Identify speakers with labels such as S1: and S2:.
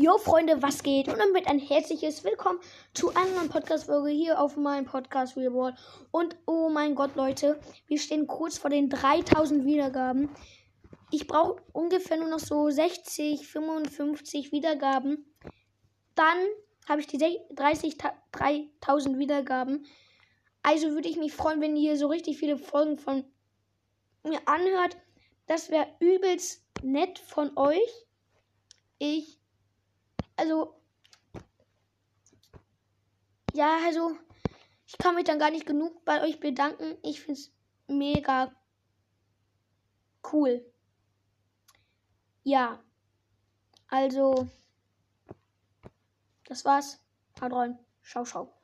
S1: Jo Freunde, was geht? Und damit ein herzliches Willkommen zu einer neuen Podcast-Folge hier auf meinem Podcast Real Und oh mein Gott, Leute, wir stehen kurz vor den 3000 Wiedergaben. Ich brauche ungefähr nur noch so 60, 55 Wiedergaben. Dann habe ich die 30.000 Wiedergaben. Also würde ich mich freuen, wenn ihr so richtig viele Folgen von mir anhört. Das wäre übelst nett von euch. Ich also, ja, also, ich kann mich dann gar nicht genug bei euch bedanken. Ich finde es mega cool. Ja, also, das war's. Haut rein. Ciao, ciao.